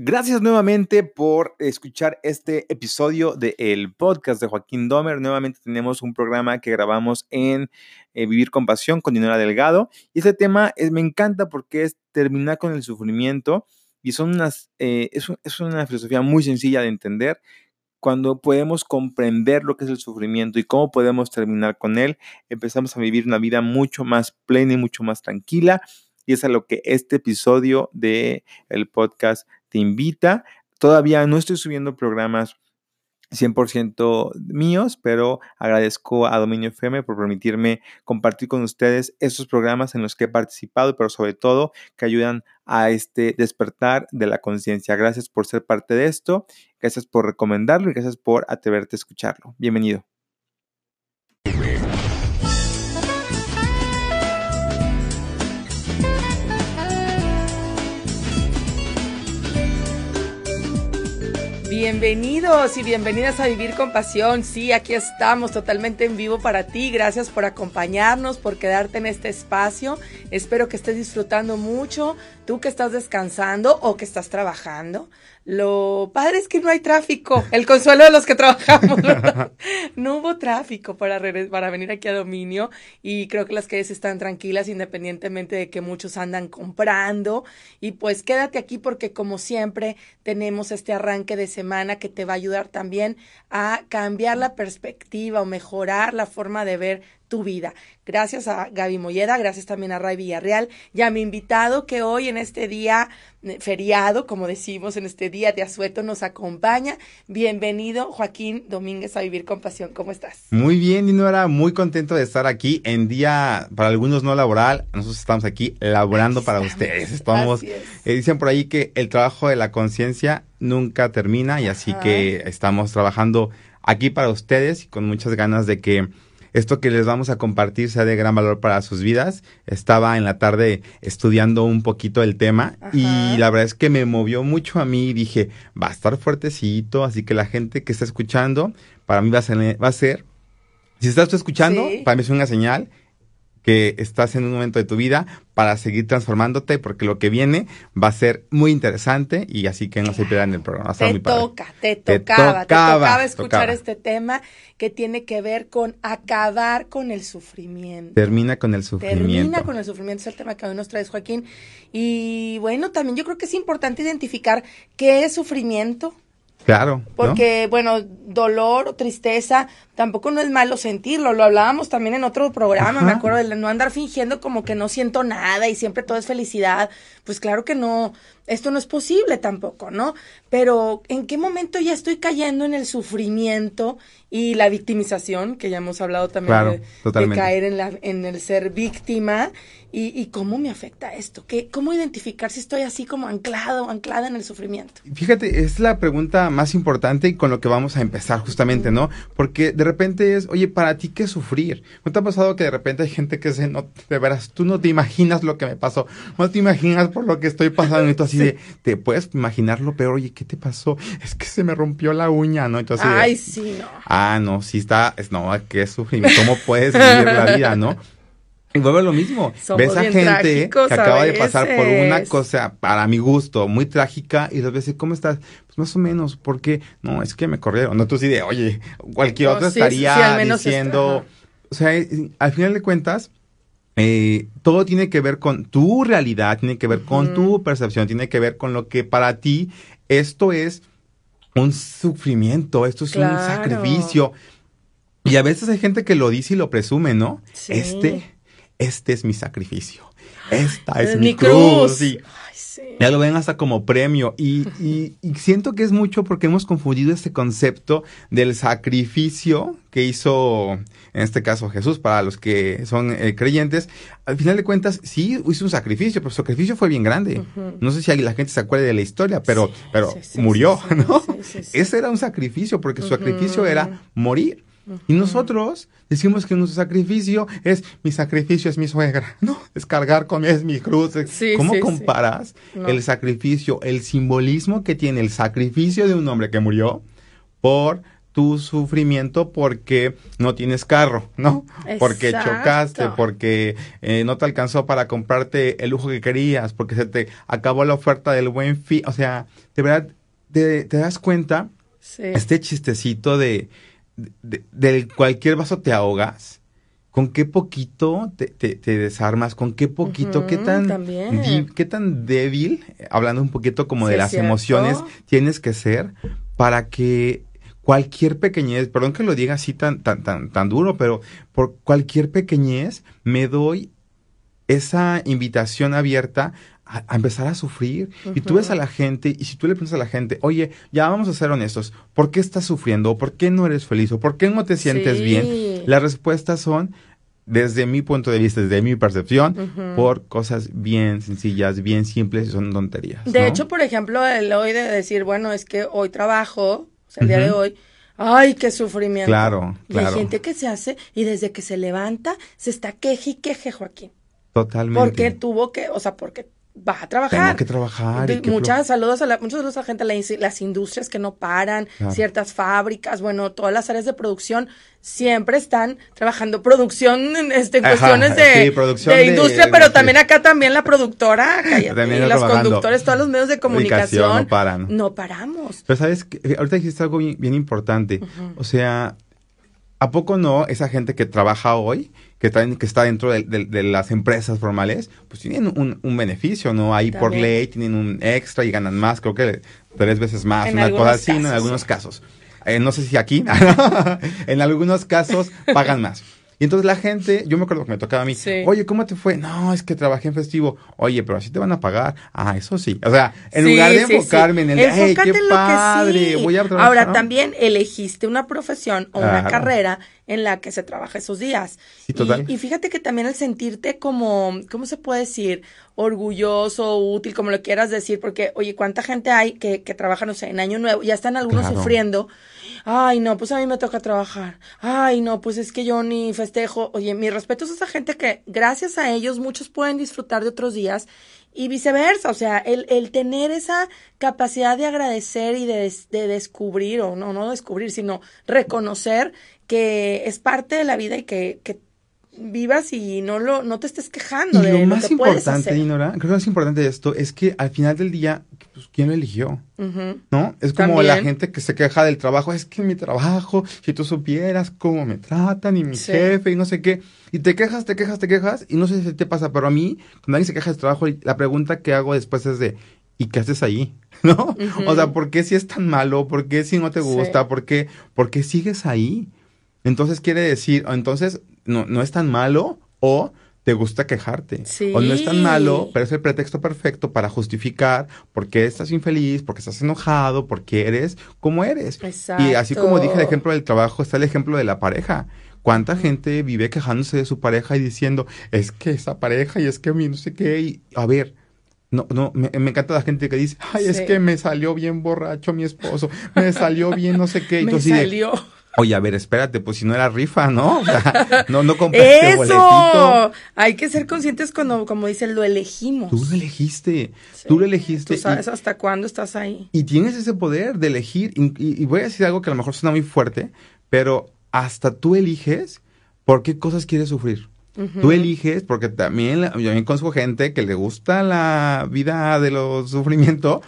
Gracias nuevamente por escuchar este episodio del podcast de Joaquín Domer. Nuevamente tenemos un programa que grabamos en eh, Vivir con Pasión con Dinora Delgado. Y este tema me encanta porque es terminar con el sufrimiento y son unas, eh, es, es una filosofía muy sencilla de entender. Cuando podemos comprender lo que es el sufrimiento y cómo podemos terminar con él, empezamos a vivir una vida mucho más plena y mucho más tranquila. Y es a lo que este episodio de el podcast te invita. Todavía no estoy subiendo programas 100% míos, pero agradezco a Dominio FM por permitirme compartir con ustedes estos programas en los que he participado, pero sobre todo que ayudan a este despertar de la conciencia. Gracias por ser parte de esto, gracias por recomendarlo y gracias por atreverte a escucharlo. Bienvenido. Bienvenidos y bienvenidas a Vivir con Pasión. Sí, aquí estamos totalmente en vivo para ti. Gracias por acompañarnos, por quedarte en este espacio. Espero que estés disfrutando mucho, tú que estás descansando o que estás trabajando. Lo padre es que no hay tráfico, el consuelo de los que trabajamos, No hubo tráfico para, para venir aquí a dominio y creo que las calles están tranquilas independientemente de que muchos andan comprando. Y pues quédate aquí porque como siempre tenemos este arranque de semana que te va a ayudar también a cambiar la perspectiva o mejorar la forma de ver tu vida. Gracias a Gaby Molleda, gracias también a Ray Villarreal y a mi invitado que hoy en este día eh, feriado, como decimos, en este día de asueto nos acompaña. Bienvenido, Joaquín Domínguez, a Vivir con Pasión. ¿Cómo estás? Muy bien, Dinora, muy contento de estar aquí en día, para algunos no laboral, nosotros estamos aquí laborando para ustedes. Estamos, eh, dicen por ahí que el trabajo de la conciencia nunca termina y así que estamos trabajando aquí para ustedes y con muchas ganas de que esto que les vamos a compartir sea de gran valor para sus vidas. Estaba en la tarde estudiando un poquito el tema y la verdad es que me movió mucho a mí y dije, va a estar fuertecito, así que la gente que está escuchando, para mí va a ser, va a ser si estás escuchando, para mí es una señal que estás en un momento de tu vida para seguir transformándote, porque lo que viene va a ser muy interesante y así que no se pierdan el programa. te, toca, te, tocaba, te tocaba, escuchar este tema que tiene que ver con acabar con el sufrimiento. Termina con el sufrimiento. Termina con el sufrimiento, es el tema que hoy nos traes, Joaquín. Y bueno, también yo creo que es importante identificar qué es sufrimiento. Claro. Porque, bueno, dolor o tristeza tampoco no es malo sentirlo, lo hablábamos también en otro programa, me acuerdo de no andar fingiendo como que no siento nada y siempre todo es felicidad, pues claro que no, esto no es posible tampoco, ¿no? Pero ¿en qué momento ya estoy cayendo en el sufrimiento y la victimización, que ya hemos hablado también de, caer en, la, en el ser víctima? Y, cómo me afecta esto? ¿Qué, ¿Cómo identificar si estoy así como anclado anclada en el sufrimiento? Fíjate, es la pregunta más importante y con lo que vamos a empezar justamente, ¿no? Porque de repente es, oye, ¿para ti qué sufrir? ¿No te ha pasado que de repente hay gente que dice, no, de veras, tú no te imaginas lo que me pasó, no te imaginas por lo que estoy pasando, y tú así de, te puedes imaginar lo peor, oye, ¿qué te pasó? Es que se me rompió la uña, ¿no? Entonces, Ay, sí, no. Ah, no, sí está, es, no, qué sufrimiento, ¿cómo puedes vivir la vida, no? Y vuelve lo mismo. ves a gente que acaba de pasar por una cosa, para mi gusto, muy trágica, y les ves, ¿cómo estás? Pues más o menos, porque, no, es que me corrieron. No, tú sí de, oye, cualquier otro estaría diciendo, o sea, al final de cuentas, eh, todo tiene que ver con tu realidad, tiene que ver con tu percepción, tiene que ver con lo que para ti esto es un sufrimiento, esto es un sacrificio. Y a veces hay gente que lo dice y lo presume, ¿no? Este este es mi sacrificio, esta es, mi, cruz. Ya lo ven hasta como premio y, siento que es mucho porque hemos confundido este concepto del sacrificio que hizo, en este caso Jesús, para los que son eh, creyentes. Al final de cuentas, sí hizo un sacrificio, pero su sacrificio fue bien grande. No sé si la gente se acuerda de la historia, pero, pero murió, ¿no? Ese era un sacrificio porque su sacrificio era morir. Y nosotros decimos que nuestro sacrificio es, mi sacrificio es mi suegra, ¿no? Es cargar con es mi cruz. ¿Cómo comparas el sacrificio, el simbolismo que tiene el sacrificio de un hombre que murió por tu sufrimiento porque no tienes carro, ¿no? Porque chocaste, porque eh, no te alcanzó para comprarte el lujo que querías, porque se te acabó la oferta del buen fin. O sea, de verdad, te, das cuenta, este chistecito de, de, cualquier vaso te ahogas con qué poquito te, desarmas, con qué poquito, qué, tan qué tan débil, hablando un poquito como de las emociones, tienes que ser para que cualquier pequeñez, perdón que lo diga así tan, tan, tan, tan duro, pero por cualquier pequeñez me doy esa invitación abierta a, empezar a sufrir. Y tú ves a la gente, y si tú le preguntas a la gente, oye, ya vamos a ser honestos, ¿por qué estás sufriendo? ¿O por qué no eres feliz? ¿O por qué no te sientes bien? Las respuestas son, desde mi punto de vista, desde mi percepción, por cosas bien sencillas, bien simples y son tonterías. De hecho, por ejemplo, el hoy de decir, bueno, es que hoy trabajo, o sea, el día de hoy, ay, qué sufrimiento. Claro, claro. Y hay gente que se hace y desde que se levanta se está queje y queje, Joaquín. Totalmente. Porque tuvo que, o sea, porque va a trabajar. Tengo que trabajar. muchas saludos a la, muchos saludos a la gente, las industrias que no paran, ciertas fábricas, bueno, todas las áreas de producción siempre están trabajando producción este, en cuestiones de, de, industria, pero también acá también la productora, también y los conductores, todos los medios de comunicación. No paran. No paramos. Pero sabes, que eh, ahorita dijiste algo bien, importante. O sea, ¿a poco no esa gente que trabaja hoy? Que, que está dentro de, las empresas formales, pues tienen un, beneficio, ¿no? Ahí por ley tienen un extra y ganan más, creo que tres veces más, una cosa así, En algunos casos. Eh, no sé si aquí, en algunos casos pagan más. Y entonces la gente, yo me acuerdo que me tocaba a mí, oye, ¿cómo te fue? No, es que trabajé en festivo. Oye, pero así te van a pagar. Ah, eso sí. O sea, en lugar de enfocarme en el, hey, qué padre, voy a trabajar. Ahora, también elegiste una profesión o una carrera en la que se trabaja esos días. Sí, total. Y, fíjate que también el sentirte como, ¿cómo se puede decir? Orgulloso, útil, como lo quieras decir, porque, oye, ¿cuánta gente hay que, que trabaja, no sé, en Año Nuevo? Ya están algunos sufriendo ay, no, pues a mí me toca trabajar, ay, no, pues es que yo ni festejo. Oye, mi respeto es a esa gente que gracias a ellos muchos pueden disfrutar de otros días y viceversa, o sea, el, el tener esa capacidad de agradecer y de, de descubrir, o no, no descubrir, sino reconocer que es parte de la vida y que, que vivas y no lo no te estés quejando y de lo más importante Dinora creo que lo más importante de esto es que al final del día pues quién lo eligió no es como la gente que se queja del trabajo es que mi trabajo si tú supieras cómo me tratan y mi jefe y no sé qué y te quejas te quejas te quejas y no sé si te pasa pero a mí cuando alguien se queja del trabajo la pregunta que hago después es de ¿y qué haces ahí? ¿no? o sea ¿por qué si es tan malo? ¿por qué si no te gusta? ¿por qué por qué sigues ahí? Entonces quiere decir entonces no, no es tan malo o te gusta quejarte. O no es tan malo, pero es el pretexto perfecto para justificar por qué estás infeliz, por qué estás enojado, por qué eres como eres. Y así como dije el ejemplo del trabajo, está el ejemplo de la pareja. ¿Cuánta gente vive quejándose de su pareja y diciendo, es que esa pareja y es que a mí no sé qué? Y, a ver, no, no, me, encanta la gente que dice, ay, es que me salió bien borracho mi esposo, me salió bien no sé qué. me salió. Oye, a ver, espérate, pues si no era rifa, ¿no? O sea, no, no compraste ¡Eso! Hay que ser conscientes cuando, como dicen, lo elegimos. Tú lo elegiste, tú lo elegiste. Tú sabes hasta cuándo estás ahí. Y tienes ese poder de elegir, y, voy a decir algo que a lo mejor suena muy fuerte, pero hasta tú eliges por qué cosas quieres sufrir. Tú eliges, porque también, yo también conozco gente que le gusta la vida de los sufrimientos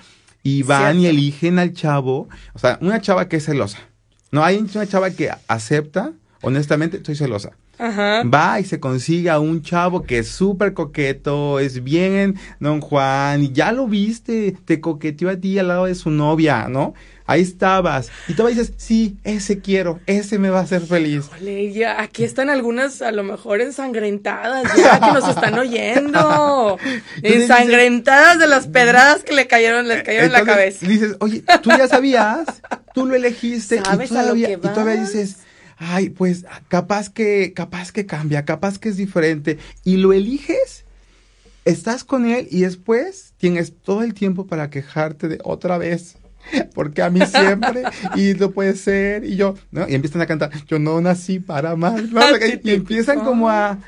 y van y eligen al chavo, o sea, una chava que es celosa no, hay una chava que acepta, honestamente, estoy celosa. Ajá. Va y se consigue a un chavo que es súper coqueto, es bien don Juan, y ya lo viste, te coqueteó a ti al lado de su novia, ¿no? Ahí estabas. Y tú dices, sí, ese quiero, ese me va a hacer feliz. Ole, ya, aquí están algunas a lo mejor ensangrentadas, ya que nos están oyendo. ensangrentadas de las pedradas que le cayeron, les cayeron en la cabeza. Dices, oye, tú ya sabías, tú lo elegiste y, todavía, y todavía dices, ay, pues capaz que, capaz que cambia, capaz que es diferente. Y lo eliges estás con él y después tienes todo el tiempo para quejarte de otra vez. porque a mí siempre, y no puede ser, y yo, ¿no? Y empiezan a cantar, yo no nací para mal, y empiezan como a,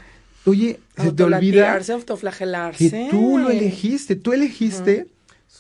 oye, se te olvida autoflagelarse. que tú lo elegiste, tú elegiste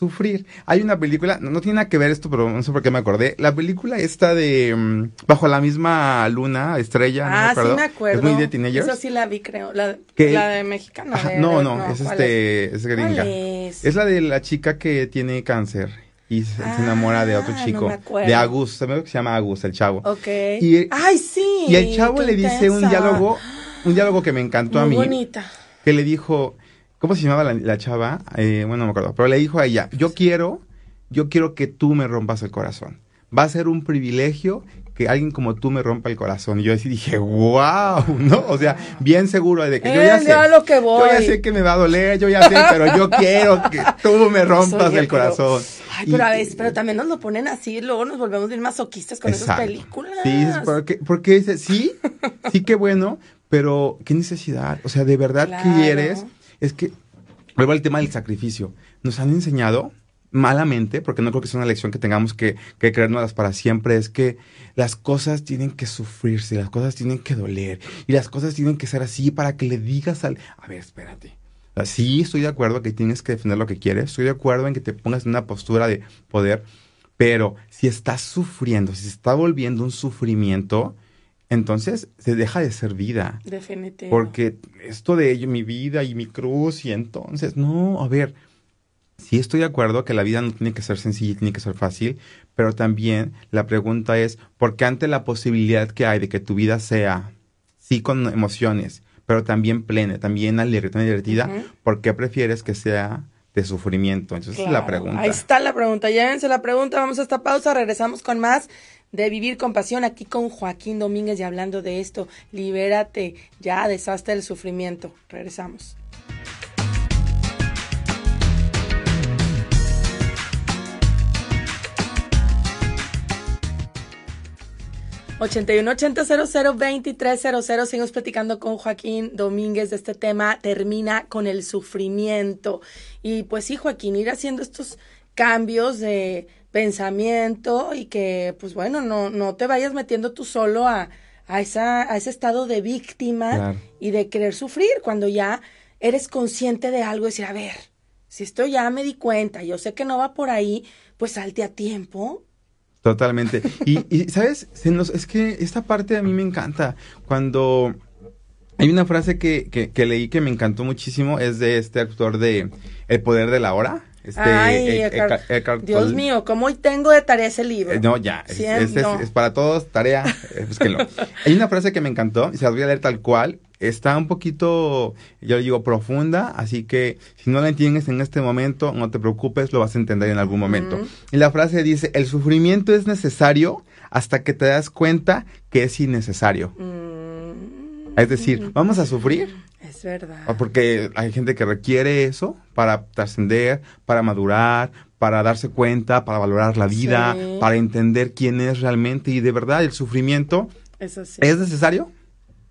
sufrir. Hay una película, no, tiene nada que ver esto, pero no sé por qué me acordé. La película esta de mm, Bajo la misma luna, estrella, ah, no me sí me acuerdo. Es muy de teenagers. Eso sí la vi, creo. La, la de mexicana. no, no, es este, es, gringa. Es? es? la de la chica que tiene cáncer y se, enamora de otro ah, chico. de Agus, se me que se llama Agus, el chavo. Ok. Y, Ay, sí. Y el chavo le dice un diálogo, un diálogo que me encantó a mí. bonita. Que le dijo, ¿cómo se llamaba la, chava? Eh, bueno, no me acuerdo, pero le dijo a ella, yo quiero, yo quiero que tú me rompas el corazón. Va a ser un privilegio que alguien como tú me rompa el corazón. Y yo así dije, wow, ¿no? O sea, bien seguro de que yo ya sé. Lo que voy. Yo ya sé que me va a doler, yo ya sé, pero yo quiero que tú me rompas el corazón. Ay, pero a veces, pero también nos lo ponen así, luego nos volvemos bien masoquistas con esas películas. Sí, porque, porque dice, sí, sí, qué bueno, pero qué necesidad. O sea, de verdad quieres, es que, vuelvo al tema del sacrificio. Nos han enseñado malamente, porque no creo que sea una lección que tengamos que, que creernos para siempre, es que las cosas tienen que sufrirse, las cosas tienen que doler, y las cosas tienen que ser así para que le digas al... A ver, espérate. Sí, estoy de acuerdo que tienes que defender lo que quieres, estoy de acuerdo en que te pongas en una postura de poder, pero si estás sufriendo, si se está volviendo un sufrimiento, entonces se deja de ser vida. Definitivamente. Porque esto de ello, mi vida y mi cruz, y entonces, no, a ver, sí estoy de acuerdo que la vida no tiene que ser sencilla, tiene que ser fácil, pero también la pregunta es, ¿por qué ante la posibilidad que hay de que tu vida sea, sí con emociones, pero también plena, también alegre, también divertida, ¿por qué prefieres que sea de sufrimiento? Entonces es la pregunta. Ahí está la pregunta, llévense la pregunta, vamos a esta pausa, regresamos con más de Vivir con Pasión aquí con Joaquín Domínguez y hablando de esto, libérate, ya deshazte del sufrimiento. Regresamos. 8180002300. Seguimos platicando con Joaquín Domínguez de este tema. Termina con el sufrimiento. Y pues sí, Joaquín, ir haciendo estos cambios de pensamiento y que, pues bueno, no, no te vayas metiendo tú solo a, a, esa, a ese estado de víctima y de querer sufrir cuando ya eres consciente de algo y decir, a ver, si esto ya me di cuenta, yo sé que no va por ahí, pues salte a tiempo Totalmente. Y, ¿sabes? Se nos, es que esta parte a mí me encanta. Cuando hay una frase que, que, leí que me encantó muchísimo, es de este actor de El Poder de la Hora. Este, Ay, Dios mío, ¿cómo hoy tengo de tarea ese libro? Eh, no, ya, es, es, para todos, tarea, eh, Hay una frase que me encantó, y se las voy a leer tal cual, está un poquito, yo digo, profunda, así que si no la entiendes en este momento, no te preocupes, lo vas a entender en algún momento. Y la frase dice, el sufrimiento es necesario hasta que te das cuenta que es innecesario. Mm. Es decir, vamos a sufrir. Es verdad. Porque hay gente que requiere eso para trascender, para madurar, para darse cuenta, para valorar la vida, para entender quién es realmente y de verdad el sufrimiento es necesario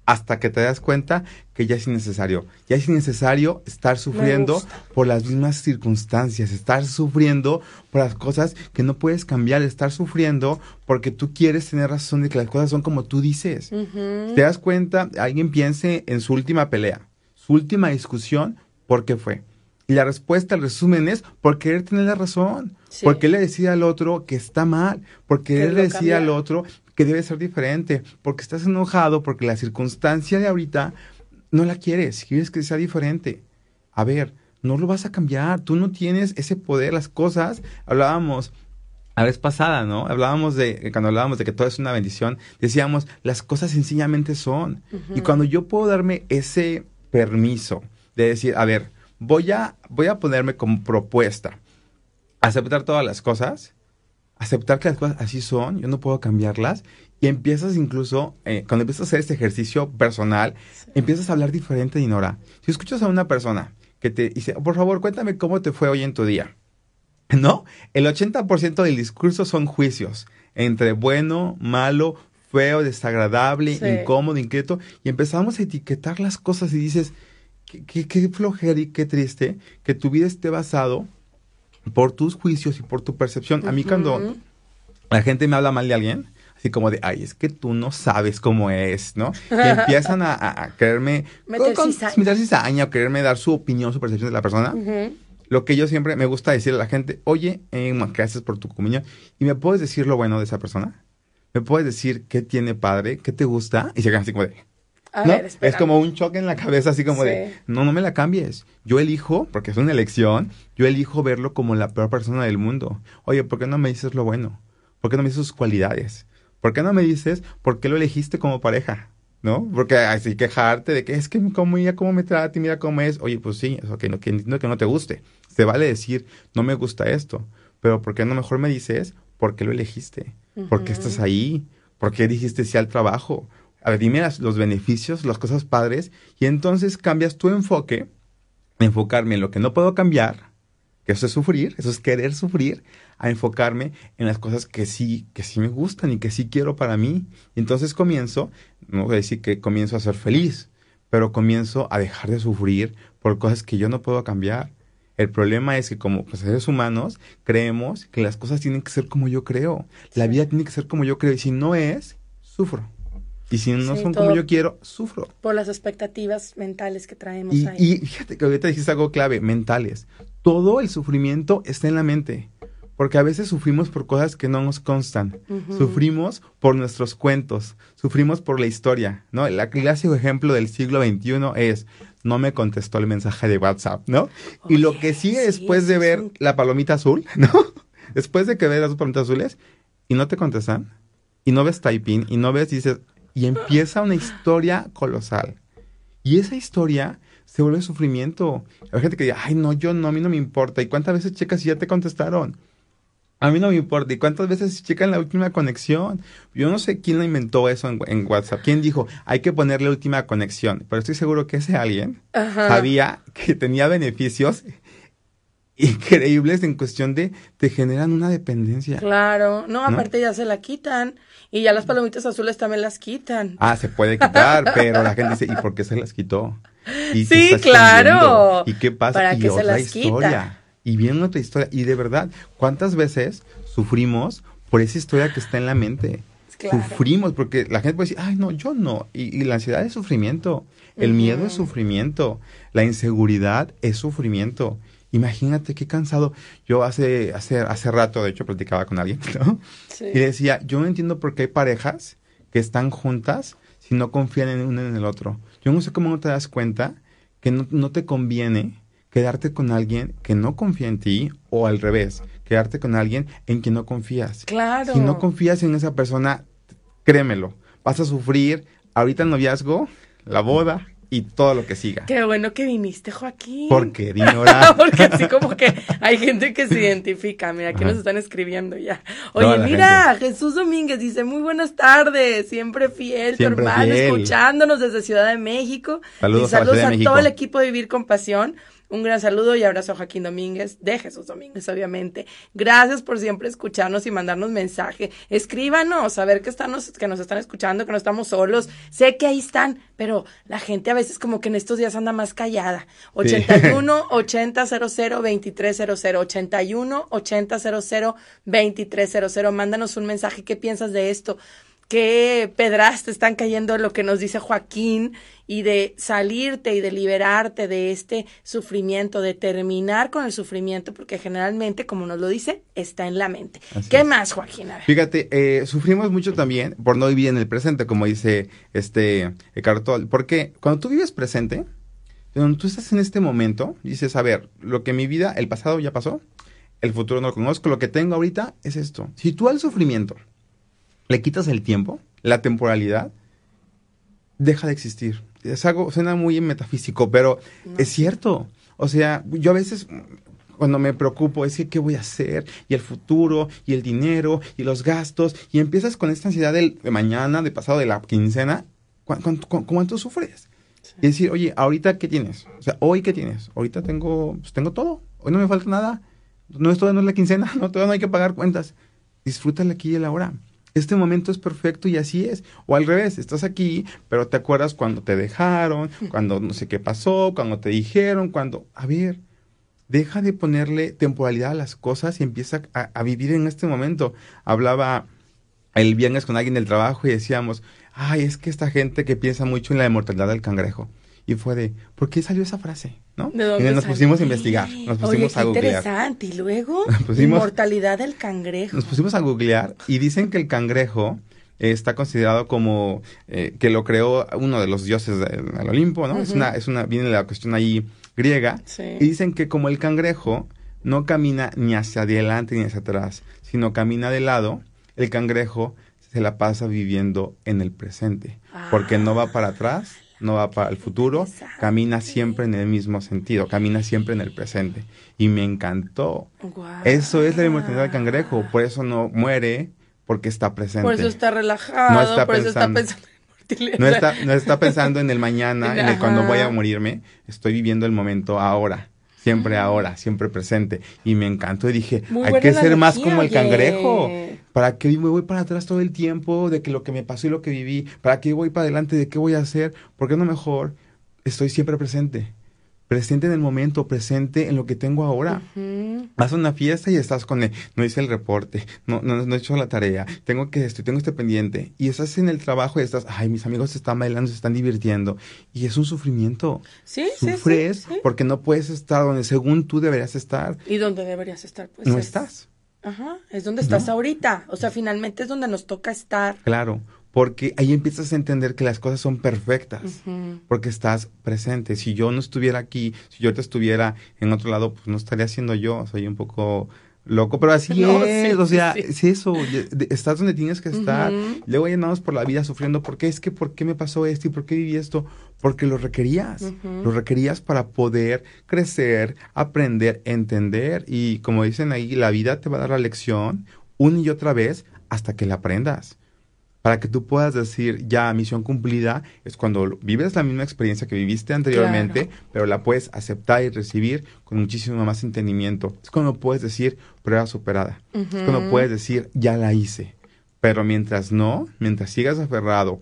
hasta que te das cuenta que ya es innecesario. Ya es innecesario estar sufriendo por las mismas circunstancias, estar sufriendo por las cosas que no puedes cambiar, estar sufriendo porque tú quieres tener razón de que las cosas son como tú dices. Te das cuenta, alguien piense en su última pelea, su última discusión, ¿por qué fue? Y la respuesta, el resumen es por querer tener la razón. Porque él le decía al otro que está mal. Porque él le decía al otro que debe ser diferente, porque estás enojado, porque la circunstancia de ahorita no la quieres, quieres que sea diferente. A ver, no lo vas a cambiar, tú no tienes ese poder, las cosas, hablábamos la vez pasada, ¿no? Hablábamos de, cuando hablábamos de que todo es una bendición, decíamos, las cosas sencillamente son. Y cuando yo puedo darme ese permiso de decir, a ver, voy a, voy a ponerme como propuesta, aceptar todas las cosas, aceptar que las cosas así son, yo no puedo cambiarlas. Y empiezas incluso, eh, cuando empiezas a hacer este ejercicio personal, empiezas a hablar diferente, Dinora. Si escuchas a una persona que te dice, por favor, cuéntame cómo te fue hoy en tu día. ¿No? El 80% del discurso son juicios entre bueno, malo, feo, desagradable, incómodo, inquieto. Y empezamos a etiquetar las cosas y dices, qué, qué flojera y qué triste que tu vida esté basado por tus juicios y por tu percepción. A mí cuando la gente me habla mal de alguien, así como de, ay, es que tú no sabes cómo es, ¿no? Y empiezan a, a, quererme meter cizaña. o quererme dar su opinión, su percepción de la persona. lo que yo siempre me gusta decirle a la gente, oye, eh, gracias por tu comunión, ¿y me puedes decir lo bueno de esa persona? ¿Me puedes decir qué tiene padre, qué te gusta? Y se quedan así como de, ¿no? es como un choque en la cabeza, así como de, no, no me la cambies. Yo elijo, porque es una elección, yo elijo verlo como la peor persona del mundo. Oye, ¿por qué no me dices lo bueno? ¿Por qué no me dices sus cualidades? ¿Por qué no me dices por qué lo elegiste como pareja? ¿No? Porque así quejarte de que es que como ella cómo me trata y mira cómo es. Oye, pues sí, eso no, que entiendo que no te guste. Se vale decir, no me gusta esto. Pero ¿por qué no mejor me dices por qué lo elegiste? ¿Por qué estás ahí? ¿Por qué dijiste sí al trabajo? A ver, dime los beneficios, las cosas padres, y entonces cambias tu enfoque, enfocarme en lo que no puedo cambiar, que eso es sufrir, eso es querer sufrir, a enfocarme en las cosas que sí, que sí me gustan y que sí quiero para mí. Y entonces comienzo, no voy a decir que comienzo a ser feliz, pero comienzo a dejar de sufrir por cosas que yo no puedo cambiar. El problema es que como pues, seres humanos creemos que las cosas tienen que ser como yo creo. La vida tiene que ser como yo creo. Y si no es, sufro. Y si no son como yo quiero, sufro. Por las expectativas mentales que traemos y, ahí. Y fíjate que ahorita dijiste algo clave, mentales. Todo el sufrimiento está en la mente. Porque a veces sufrimos por cosas que no nos constan. Sufrimos por nuestros cuentos. Sufrimos por la historia, ¿no? El clásico ejemplo del siglo XXI es, no me contestó el mensaje de WhatsApp, ¿no? y lo que sigue después de ver la palomita azul, ¿no? después de que ves las palomitas azules y no te contestan, y no ves typing, y no ves, dices, y empieza una historia colosal. Y esa historia se vuelve sufrimiento. Hay gente que dice, ay, no, yo no, a mí no me importa. ¿Y cuántas veces checas si ya te contestaron? A mí no me importa. ¿Y cuántas veces checan la última conexión? Yo no sé quién lo inventó eso en, WhatsApp. ¿Quién dijo, hay que ponerle última conexión? Pero estoy seguro que ese alguien sabía que tenía beneficios increíbles en cuestión de te generan una dependencia. Claro, no, aparte ya se la quitan y ya las palomitas azules también las quitan. Ah, se puede quitar, pero la gente dice, ¿y por qué se las quitó? ¿Y sí, claro. ¿Y qué pasa? ¿Para y que se las historia. Y viene otra historia. Y de verdad, ¿cuántas veces sufrimos por esa historia que está en la mente? Sufrimos porque la gente puede decir, ay, no, yo no. Y, la ansiedad es sufrimiento. El miedo es sufrimiento. La inseguridad es sufrimiento. Imagínate qué cansado. Yo hace, hace, hace rato, de hecho, platicaba con alguien, ¿no? Y decía, yo no entiendo por qué hay parejas que están juntas si no confían en uno en el otro. Yo no sé cómo no te das cuenta que no, no te conviene quedarte con alguien que no confía en ti o al revés, quedarte con alguien en quien no confías. Claro. Si no confías en esa persona, créemelo, vas a sufrir ahorita el noviazgo, la boda, y todo lo que siga. Qué bueno que viniste, Joaquín. ¿Por qué, Dinora? Porque así como que hay gente que se identifica. Mira, aquí nos están escribiendo ya. Oye, mira, Jesús Domínguez dice, muy buenas tardes, siempre fiel, tu hermano, escuchándonos desde Ciudad de México. Saludos, y saludos a, todo el equipo de Vivir con Pasión. Un gran saludo y abrazo a Joaquín Domínguez, de Jesús Domínguez, obviamente. Gracias por siempre escucharnos y mandarnos mensaje. Escríbanos, a ver que, están, que nos están escuchando, que no estamos solos. Sé que ahí están, pero la gente a veces como que en estos días anda más callada. 81 8000 2300 81 8000 2300. Mándanos un mensaje. ¿Qué piensas de esto? Qué pedras te están cayendo lo que nos dice Joaquín y de salirte y de liberarte de este sufrimiento, de terminar con el sufrimiento, porque generalmente, como nos lo dice, está en la mente. ¿Qué más, Joaquín? Fíjate, eh, sufrimos mucho también por no vivir en el presente, como dice este Cartol, porque cuando tú vives presente, cuando tú estás en este momento, dices, a ver, lo que mi vida, el pasado ya pasó, el futuro no lo conozco, lo que tengo ahorita es esto. Si tú al sufrimiento le quitas el tiempo, la temporalidad, deja de existir. Es algo, suena muy metafísico, pero es cierto. O sea, yo a veces cuando me preocupo es que qué voy a hacer y el futuro y el dinero y los gastos y empiezas con esta ansiedad de mañana, de pasado, de la quincena, ¿cuánto, sufres? Y decir, oye, ahorita qué tienes? O sea, hoy qué tienes? Ahorita tengo, pues tengo todo. Hoy no me falta nada. No es todavía no es la quincena, no, todavía no hay que pagar cuentas. Disfrútale aquí y el ahora este momento es perfecto y así es. O al revés, estás aquí, pero te acuerdas cuando te dejaron, cuando no sé qué pasó, cuando te dijeron, cuando... A ver, deja de ponerle temporalidad a las cosas y empieza a, vivir en este momento. Hablaba el viernes con alguien del trabajo y decíamos, ay, es que esta gente que piensa mucho en la inmortalidad del cangrejo. Y fue de, ¿por qué salió esa frase? ¿No? y nos pusimos a investigar, nos pusimos a googlear. interesante. Y luego, inmortalidad del cangrejo. Nos pusimos a googlear y dicen que el cangrejo está considerado como eh, que lo creó uno de los dioses del, Olimpo, ¿no? Es una, es una, viene la cuestión ahí griega. Y dicen que como el cangrejo no camina ni hacia adelante ni hacia atrás, sino camina de lado, el cangrejo se la pasa viviendo en el presente, porque no va para atrás, no va para el futuro, camina siempre en el mismo sentido, camina siempre en el presente. Y me encantó. Eso es la inmortalidad del cangrejo, por eso no muere, porque está presente. Por eso está relajado, no está por eso está pensando no está, no está pensando en el mañana, en el cuando voy a morirme. Estoy viviendo el momento ahora. Siempre ahora, siempre presente. Y me encantó y dije, hay que ser más como el cangrejo. ¿Para qué me voy para atrás todo el tiempo de que lo que me pasó y lo que viví? ¿Para qué voy para adelante de qué voy a hacer? ¿Por qué no mejor estoy siempre presente? Presente en el momento, presente en lo que tengo ahora. Vas a una fiesta y estás con él, no hice el reporte, no, no, no, he hecho la tarea, tengo que esto, tengo este pendiente. Y estás en el trabajo y estás, ay, mis amigos se están bailando, se están divirtiendo. Y es un sufrimiento. Sí, Sufres porque no puedes estar donde según tú deberías estar. ¿Y dónde deberías estar? Pues no estás. Ajá, es donde estás ahorita. O sea, finalmente es donde nos toca estar. Claro porque ahí empiezas a entender que las cosas son perfectas, porque estás presente. Si yo no estuviera aquí, si yo te estuviera en otro lado, pues no estaría siendo yo, soy un poco loco, pero así es, o sea, es eso, estás donde tienes que estar. Luego ya andamos por la vida sufriendo, ¿por qué es que, por qué me pasó esto y por qué viví esto? Porque lo requerías, lo requerías para poder crecer, aprender, entender y como dicen ahí, la vida te va a dar la lección una y otra vez hasta que la aprendas para que tú puedas decir, ya, misión cumplida, es cuando vives la misma experiencia que viviste anteriormente, pero la puedes aceptar y recibir con muchísimo más entendimiento. Es cuando puedes decir, prueba superada. Es cuando puedes decir, ya la hice. Pero mientras no, mientras sigas aferrado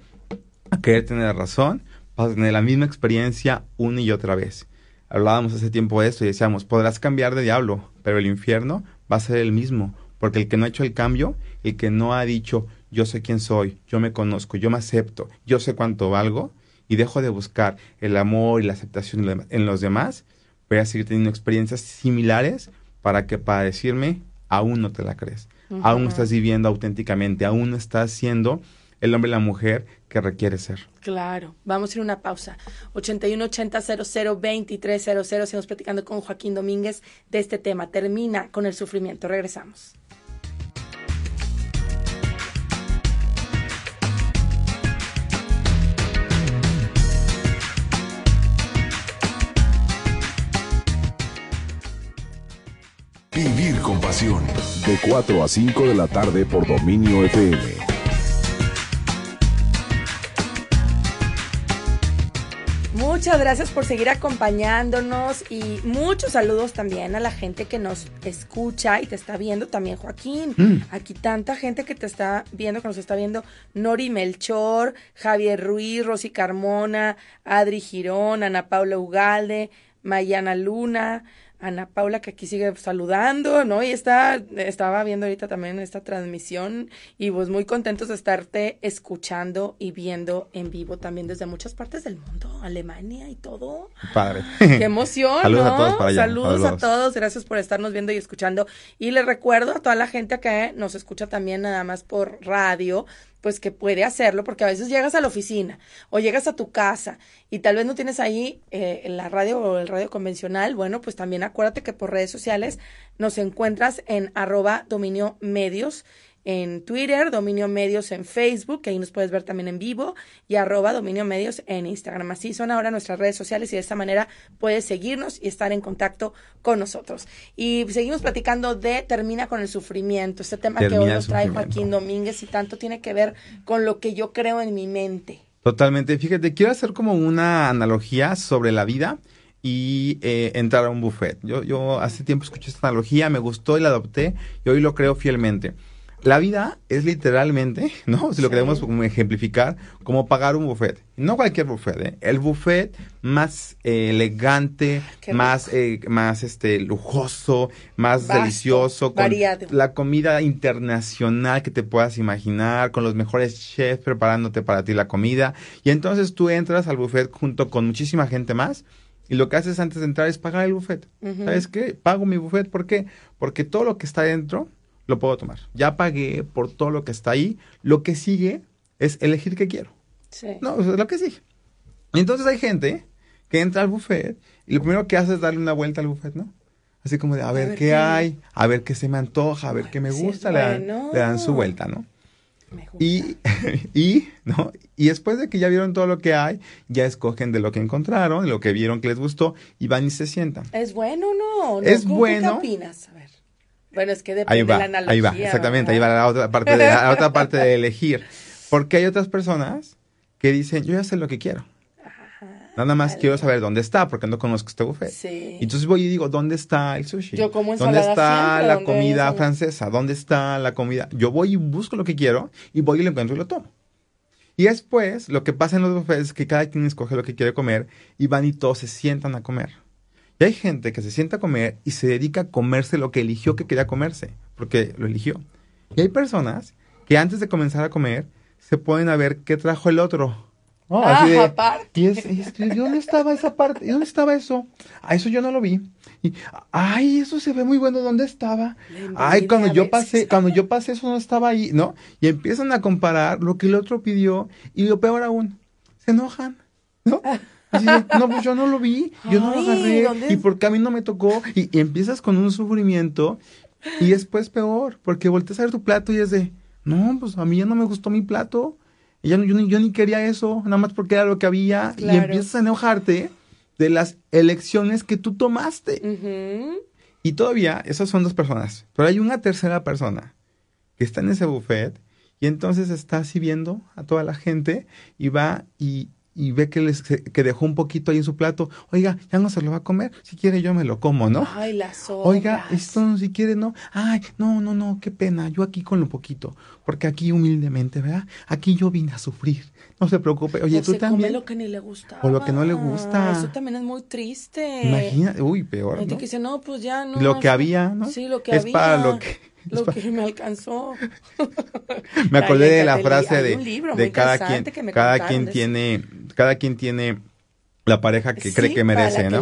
a querer tener razón, vas a tener la misma experiencia una y otra vez. Hablábamos hace tiempo de esto y decíamos, podrás cambiar de diablo, pero el infierno va a ser el mismo, porque el que no ha hecho el cambio, el que no ha dicho, yo sé quién soy, yo me conozco, yo me acepto, yo sé cuánto valgo y dejo de buscar el amor y la aceptación en los demás, voy a seguir teniendo experiencias similares para que para decirme, aún no te la crees, aún estás viviendo auténticamente, aún no estás siendo el hombre y la mujer que requiere ser. Claro, vamos a ir a una pausa. 8180002300, seguimos platicando con Joaquín Domínguez de este tema. Termina con el sufrimiento. Regresamos. De 4 a 5 de la tarde por Dominio FM. Muchas gracias por seguir acompañándonos y muchos saludos también a la gente que nos escucha y te está viendo también, Joaquín. Mm. Aquí tanta gente que te está viendo, que nos está viendo. Nori Melchor, Javier Ruiz, Rosy Carmona, Adri Girón, Ana Paula Ugalde, Mayana Luna, Ana Paula que aquí sigue saludando, ¿no? Y está, estaba viendo ahorita también esta transmisión y pues muy contentos de estarte escuchando y viendo en vivo también desde muchas partes del mundo, Alemania y todo. Padre. Qué emoción, Saludos a todos para allá. Saludos, a todos, gracias por estarnos viendo y escuchando. Y les recuerdo a toda la gente que nos escucha también nada más por radio, pues que puede hacerlo, porque a veces llegas a la oficina o llegas a tu casa y tal vez no tienes ahí eh, la radio o el radio convencional, bueno, pues también acuérdate que por redes sociales nos encuentras en arroba dominio medios en Twitter, Dominio Medios en Facebook, que ahí nos puedes ver también en vivo, y arroba Dominio Medios en Instagram. Así son ahora nuestras redes sociales y de esta manera puedes seguirnos y estar en contacto con nosotros. Y seguimos platicando de Termina con el sufrimiento, este tema que hoy nos trae Joaquín Domínguez y tanto tiene que ver con lo que yo creo en mi mente. Totalmente. Fíjate, quiero hacer como una analogía sobre la vida y eh, entrar a un buffet. Yo, yo hace tiempo escuché esta analogía, me gustó y la adopté y hoy lo creo fielmente la vida es literalmente, ¿no? Si lo queremos ejemplificar, como pagar un buffet. No cualquier buffet, ¿eh? El buffet más eh, elegante, más, eh, más este, lujoso, más delicioso, con la comida internacional que te puedas imaginar, con los mejores chefs preparándote para ti la comida. Y entonces tú entras al buffet junto con muchísima gente más. Y lo que haces antes de entrar es pagar el buffet. ¿Sabes qué? Pago mi buffet. ¿Por qué? Porque todo lo que está dentro lo puedo tomar. Ya pagué por todo lo que está ahí. Lo que sigue es elegir qué quiero. Sí. No, es lo que sigue. Entonces hay gente que entra al buffet y lo primero que hace es darle una vuelta al buffet, ¿no? Así como de a ver, qué, hay, a ver qué se me antoja, a ver qué me gusta, le, dan, su vuelta, ¿no? Y, y, ¿no? y después de que ya vieron todo lo que hay, ya escogen de lo que encontraron, de lo que vieron que les gustó, y van y se sientan. ¿Es bueno o no? Es bueno. ¿Qué opinas? Bueno, es que depende de la analogía. Ahí va, exactamente, ahí va la otra parte de, la otra parte de elegir. Porque hay otras personas que dicen, yo ya sé lo que quiero. Nada más quiero saber dónde está, porque no conozco este buffet. Sí. Entonces voy y digo, ¿dónde está el sushi? Yo como ¿Dónde está la comida francesa? ¿Dónde está la comida? Yo voy y busco lo que quiero y voy y lo encuentro y lo tomo. Y después, lo que pasa en los buffets es que cada quien escoge lo que quiere comer y van y todos se sientan a comer. Y hay gente que se sienta a comer y se dedica a comerse lo que eligió que quería comerse, porque lo eligió. Y hay personas que antes de comenzar a comer se ponen a ver qué trajo el otro. ah, aparte. Y, es, ¿dónde estaba esa parte? ¿Y dónde estaba eso? Ah, eso yo no lo vi. Y, ay, eso se ve muy bueno, ¿dónde estaba? Ay, cuando yo pasé, cuando yo pasé eso no estaba ahí, ¿no? Y empiezan a comparar lo que el otro pidió y lo peor aún, se enojan, ¿no? no, pues yo no lo vi, yo no lo agarré, y porque a mí no me tocó, y, empiezas con un sufrimiento, y después peor, porque volteas a ver tu plato y es de, no, pues a mí ya no me gustó mi plato, y ya no, yo, yo, ni quería eso, nada más porque era lo que había, y empiezas a enojarte de las elecciones que tú tomaste. Y todavía, esas son dos personas, pero hay una tercera persona que está en ese buffet y entonces está así viendo a toda la gente y va y, y ve que, les, que dejó un poquito ahí en su plato, oiga, ya no se lo va a comer, si quiere yo me lo como, ¿no? Ay, las Oiga, esto no, si quiere no, ay, no, no, no, qué pena, yo aquí con lo poquito, porque aquí humildemente, ¿verdad? Aquí yo vine a sufrir, no se preocupe, oye, tú también. lo que ni le gusta. O lo que no le gusta. Eso también es muy triste. Imagina, uy, peor, ¿no? que dice, no, pues ya no. Lo que había, ¿no? Sí, lo que había. Es para lo que lo que me alcanzó. me acordé de la frase de, de cada quien, cada quien tiene, cada quien tiene la pareja que cree que merece, ¿no?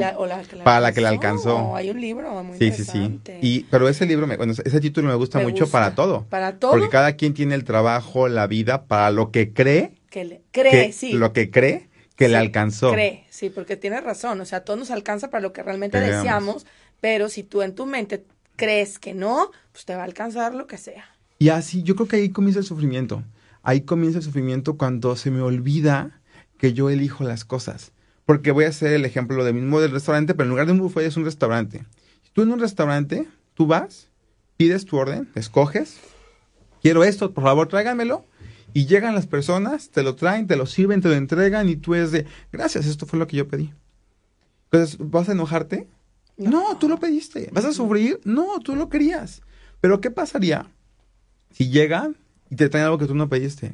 para la que le alcanzó. Hay un libro muy Sí, sí, sí. Y, pero ese libro, bueno, ese título me gusta mucho para todo. Para todo. Porque cada quien tiene el trabajo, la vida, para lo que cree. Que le, cree, sí. Lo que cree que le alcanzó. Cree, sí, porque tiene razón. O sea, todo nos alcanza para lo que realmente deseamos, pero si tú en tu mente crees que no, pues te va a alcanzar lo que sea. Y así, yo creo que ahí comienza el sufrimiento. Ahí comienza el sufrimiento cuando se me olvida que yo elijo las cosas. Porque voy a hacer el ejemplo de mismo del restaurante, pero en lugar de un buffet es un restaurante. Tú en un restaurante, tú vas, pides tu orden, escoges, quiero esto, por favor tráiganmelo. Y llegan las personas, te lo traen, te lo sirven, te lo entregan y tú es de, gracias, esto fue lo que yo pedí. Entonces, ¿vas a enojarte? No. tú lo pediste. ¿Vas a sufrir? No, tú lo querías. Pero ¿qué pasaría si llegan y te traen algo que tú no pediste?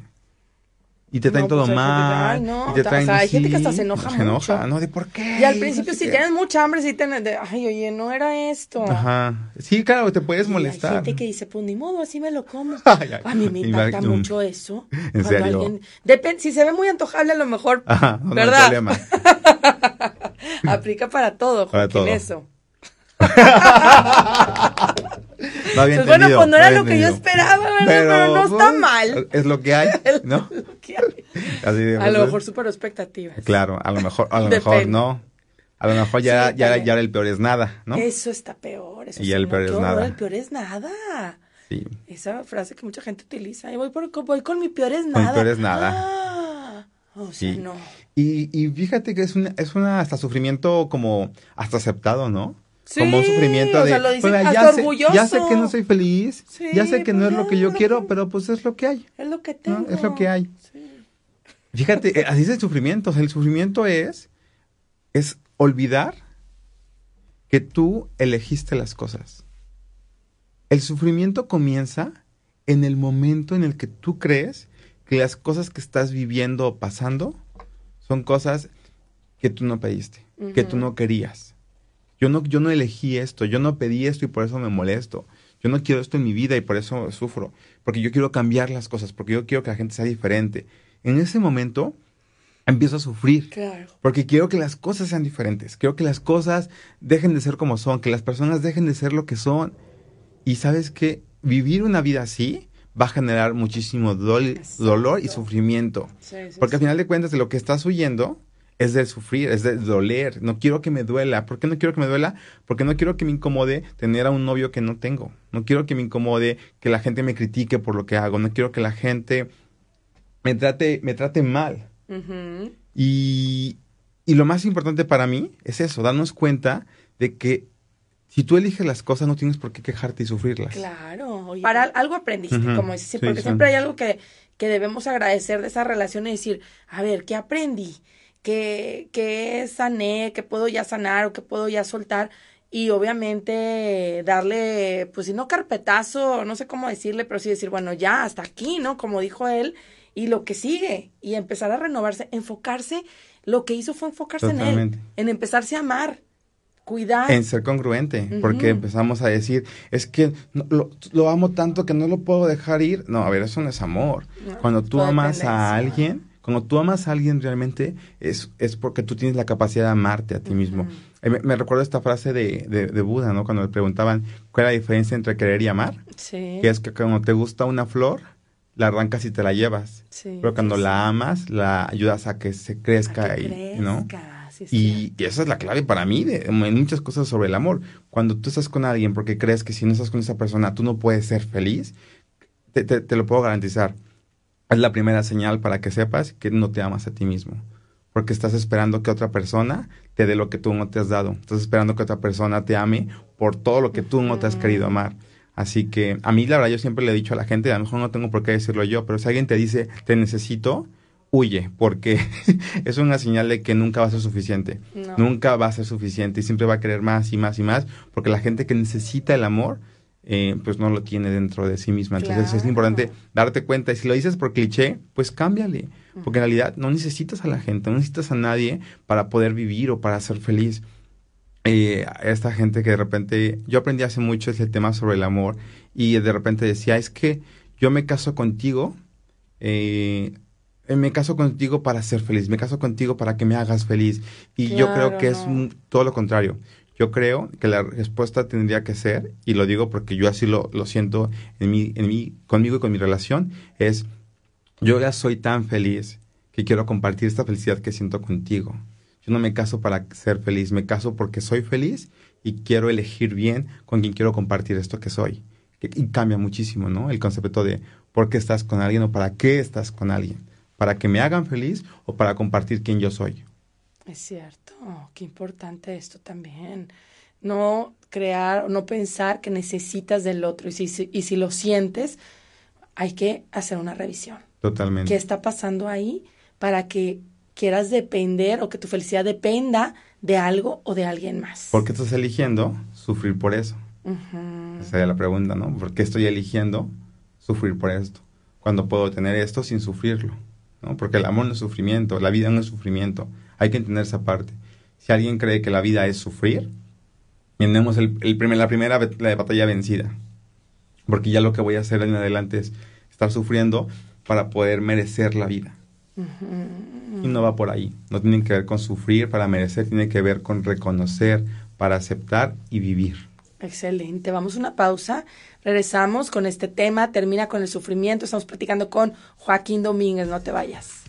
Y te traen todo pues, mal. no. y te traen, o sea, hay gente que hasta se enoja se enoja, ¿no? ¿De por qué? Y al principio, si tienes mucha hambre, si tienes de, ay, oye, no era esto. Ajá. Sí, claro, te puedes molestar. Hay gente que dice, pues ni modo, así me lo como. a mí me impacta mucho eso. ¿En serio? depende, si se ve muy antojable, a lo mejor. Ajá, no, ¿verdad? No hay problema. Aplica para todo, para todo. eso. pues bueno, pues no era lo que yo esperaba, Pero, no está mal. Es lo que hay, ¿no? a lo mejor super expectativas. Claro, a lo mejor, a lo mejor no. A lo mejor ya, ya, ya, el peor es nada, ¿no? Eso está peor. Eso y el peor es nada. El peor es nada. Sí. Esa frase que mucha gente utiliza. Y voy, por, voy con mi peor es nada. Mi peor es nada. Ah, o sea, sí. no. Y, y fíjate que es una, es una hasta sufrimiento como hasta aceptado, ¿no? Como un sufrimiento de, ya, sé, ya, sé, que no soy feliz, ya sé que no es lo que yo quiero, pero pues es lo que hay. Es lo que tengo. Es lo que hay. Fíjate, eh, así es el sufrimiento. el sufrimiento es, es olvidar que tú elegiste las cosas. El sufrimiento comienza en el momento en el que tú crees que las cosas que estás viviendo o pasando son cosas que tú no pediste, que tú no querías. Yo no, yo no elegí esto, yo no pedí esto y por eso me molesto. Yo no quiero esto en mi vida y por eso sufro. Porque yo quiero cambiar las cosas, porque yo quiero que la gente sea diferente. En ese momento empiezo a sufrir. Claro. Porque quiero que las cosas sean diferentes. Quiero que las cosas dejen de ser como son, que las personas dejen de ser lo que son. Y sabes que vivir una vida así va a generar muchísimo dolor y sufrimiento. Porque al final de cuentas de lo que estás huyendo es de sufrir, es de doler. No quiero que me duela. ¿Por qué no quiero que me duela? Porque no quiero que me incomode tener a un novio que no tengo. No quiero que me incomode que la gente me critique por lo que hago. No quiero que la gente me trate, me trate mal. y, y lo más importante para mí es eso, darnos cuenta de que si tú eliges las cosas, no tienes por qué quejarte y sufrirlas. Claro. Para algo aprendiste, como dices, porque siempre hay algo que, que debemos agradecer de esa relación y decir, a ver, ¿qué aprendí? ¿Qué, qué sané? ¿Qué puedo ya sanar o qué puedo ya soltar? Y obviamente darle, pues si no carpetazo, no sé cómo decirle, pero sí decir, bueno, ya hasta aquí, ¿no? Como dijo él, y lo que sigue, y empezar a renovarse, enfocarse, lo que hizo fue enfocarse en él, en empezarse a amar cuidar. En ser congruente, porque empezamos a decir, es que lo, amo tanto que no lo puedo dejar ir. No, a ver, eso no es amor. cuando tú amas a alguien, cuando tú amas a alguien realmente, es, es porque tú tienes la capacidad de amarte a ti mismo. Eh, me, recuerdo esta frase de, de, Buda, ¿no? Cuando le preguntaban cuál es la diferencia entre querer y amar. Sí. Que es que cuando te gusta una flor, la arrancas y te la llevas. Sí, Pero cuando la amas, la ayudas a que se crezca, y, ¿no? y, esa es la clave para mí de, en muchas cosas sobre el amor. Cuando tú estás con alguien porque crees que si no estás con esa persona tú no puedes ser feliz, te, te, lo puedo garantizar. Es la primera señal para que sepas que no te amas a ti mismo. Porque estás esperando que otra persona te dé lo que tú no te has dado. Estás esperando que otra persona te ame por todo lo que tú no te has querido amar. Así que a mí, la verdad, yo siempre le he dicho a la gente, a lo mejor no tengo por qué decirlo yo, pero si alguien te dice, te necesito, huye, porque es una señal de que nunca va a ser suficiente. Nunca va a ser suficiente y siempre va a querer más y más y más, porque la gente que necesita el amor, eh, pues no lo tiene dentro de sí misma. Entonces es importante darte cuenta y si lo dices por cliché, pues cámbiale, porque en realidad no necesitas a la gente, no necesitas a nadie para poder vivir o para ser feliz. Eh, esta gente que de repente, yo aprendí hace mucho ese tema sobre el amor y de repente decía, es que yo me caso contigo eh, me caso contigo para ser feliz, me caso contigo para que me hagas feliz. Y yo creo que es todo lo contrario. Yo creo que la respuesta tendría que ser, y lo digo porque yo así lo, lo siento en mí, en mí, conmigo y con mi relación, es yo ya soy tan feliz que quiero compartir esta felicidad que siento contigo. Yo no me caso para ser feliz, me caso porque soy feliz y quiero elegir bien con quien quiero compartir esto que soy. Y cambia muchísimo, ¿no? El concepto de por qué estás con alguien o para qué estás con alguien para que me hagan feliz o para compartir quién yo soy. Es cierto, qué importante esto también. No crear, no pensar que necesitas del otro y si, y si lo sientes, hay que hacer una revisión. Totalmente. ¿Qué está pasando ahí para que quieras depender o que tu felicidad dependa de algo o de alguien más? ¿Por qué estás eligiendo sufrir por eso? Esa sería la pregunta, ¿no? ¿Por qué estoy eligiendo sufrir por esto? Cuando puedo tener esto sin sufrirlo. Porque el amor no es sufrimiento, la vida no es sufrimiento. Hay que entender esa parte. Si alguien cree que la vida es sufrir, tenemos el, primer, la primera la batalla vencida. Porque ya lo que voy a hacer en adelante es estar sufriendo para poder merecer la vida. Y no va por ahí. No tiene que ver con sufrir para merecer, tiene que ver con reconocer, para aceptar y vivir. Excelente. Vamos a una pausa. Regresamos con este tema. Termina con el sufrimiento. Estamos platicando con Joaquín Domínguez. No te vayas.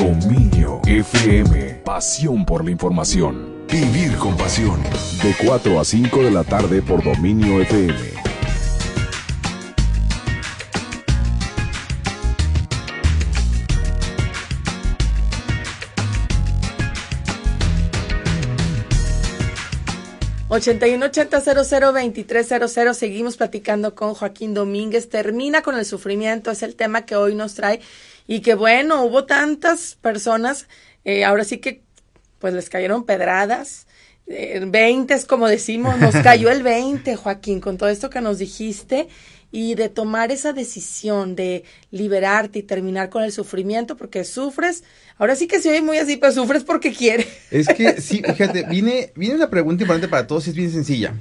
Dominio FM. Pasión por la información. Vivir con pasión. De 4 a 5 de la tarde por Dominio FM. 8180002300. Seguimos platicando con Joaquín Domínguez. Termina con el sufrimiento, es el tema que hoy nos trae. Y que bueno, hubo tantas personas, eh, ahora sí que pues les cayeron pedradas, 20 es como decimos, nos cayó el 20, Joaquín, con todo esto que nos dijiste y de tomar esa decisión de liberarte y terminar con el sufrimiento porque sufres. Ahora sí que se oye muy así, pero sufres porque quieres. Es que sí, fíjate, viene, viene una pregunta importante para todos y es bien sencilla.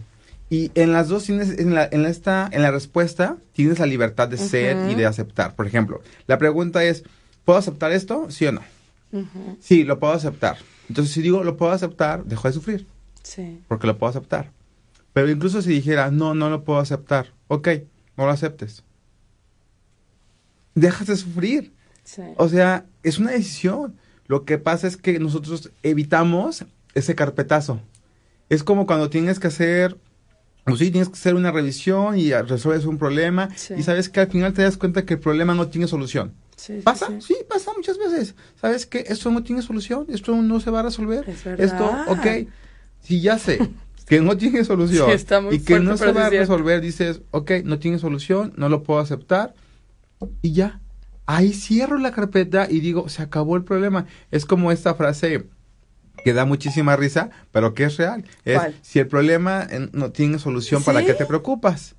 Y en las dos tienes, en la, en esta, en la respuesta, tienes la libertad de ser y de aceptar. Por ejemplo, la pregunta es, ¿puedo aceptar esto? ¿Sí o no? Sí, lo puedo aceptar. Entonces, si digo, lo puedo aceptar, dejo de sufrir. Sí. Porque lo puedo aceptar. Pero incluso si dijera, no, no lo puedo aceptar, ok, no lo aceptes. Dejas de sufrir. Sí. O sea, es una decisión. Lo que pasa es que nosotros evitamos ese carpetazo. Es como cuando tienes que hacer pues sí, tienes que hacer una revisión y resuelves un problema y sabes que al final te das cuenta que el problema no tiene solución. ¿Pasa? Sí, pasa muchas veces. ¿Sabes que esto no tiene solución? Esto no se va a resolver. esto, ok. Si ya sé que no tiene solución y que no se va a resolver, dices, ok, no tiene solución, no lo puedo aceptar y ya. Ahí cierro la carpeta y digo, se acabó el problema. Es como esta frase que da muchísima risa, pero que es real. Es, si el problema no tiene solución, ¿para qué te preocupas?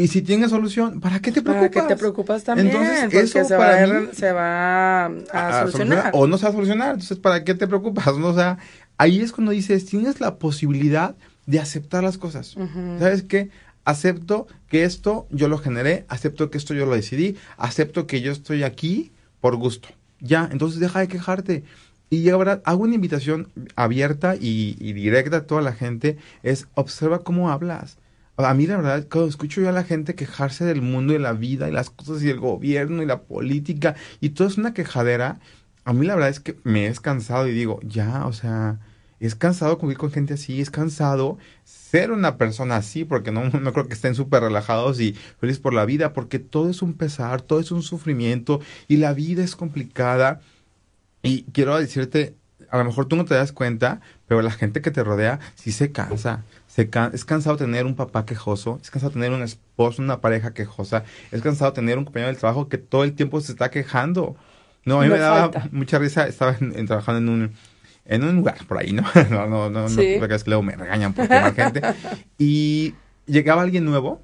Y si tiene solución, ¿para qué te preocupas? ¿Para qué te preocupas también? Entonces, eso se, va a, se va a, solucionar. O no se va a solucionar. Entonces, ¿para qué te preocupas? o sea, ahí es cuando dices, tienes la posibilidad de aceptar las cosas. ¿Sabes qué? Acepto que esto yo lo generé, acepto que esto yo lo decidí, acepto que yo estoy aquí por gusto. Ya, entonces deja de quejarte. Y ahora hago una invitación abierta y, directa a toda la gente, es observa cómo hablas. A mí la verdad, cuando escucho yo a la gente quejarse del mundo y la vida y las cosas y el gobierno y la política y todo es una quejadera, a mí la verdad es que me he cansado y digo, ya, o sea, es cansado convivir con gente así, es cansado ser una persona así, porque no, no creo que estén súper relajados y felices por la vida, porque todo es un pesar, todo es un sufrimiento y la vida es complicada y quiero decirte, a lo mejor tú no te das cuenta, pero la gente que te rodea sí se cansa. Se es cansado tener un papá quejoso, es cansado tener un esposo, una pareja quejosa, es cansado tener un compañero del trabajo que todo el tiempo se está quejando. No, a mí me daba mucha risa, estaba trabajando en un, en un lugar por ahí, ¿no? no, no, no, ¿Sí? no, porque es que luego me regañan por quemar gente. Y llegaba alguien nuevo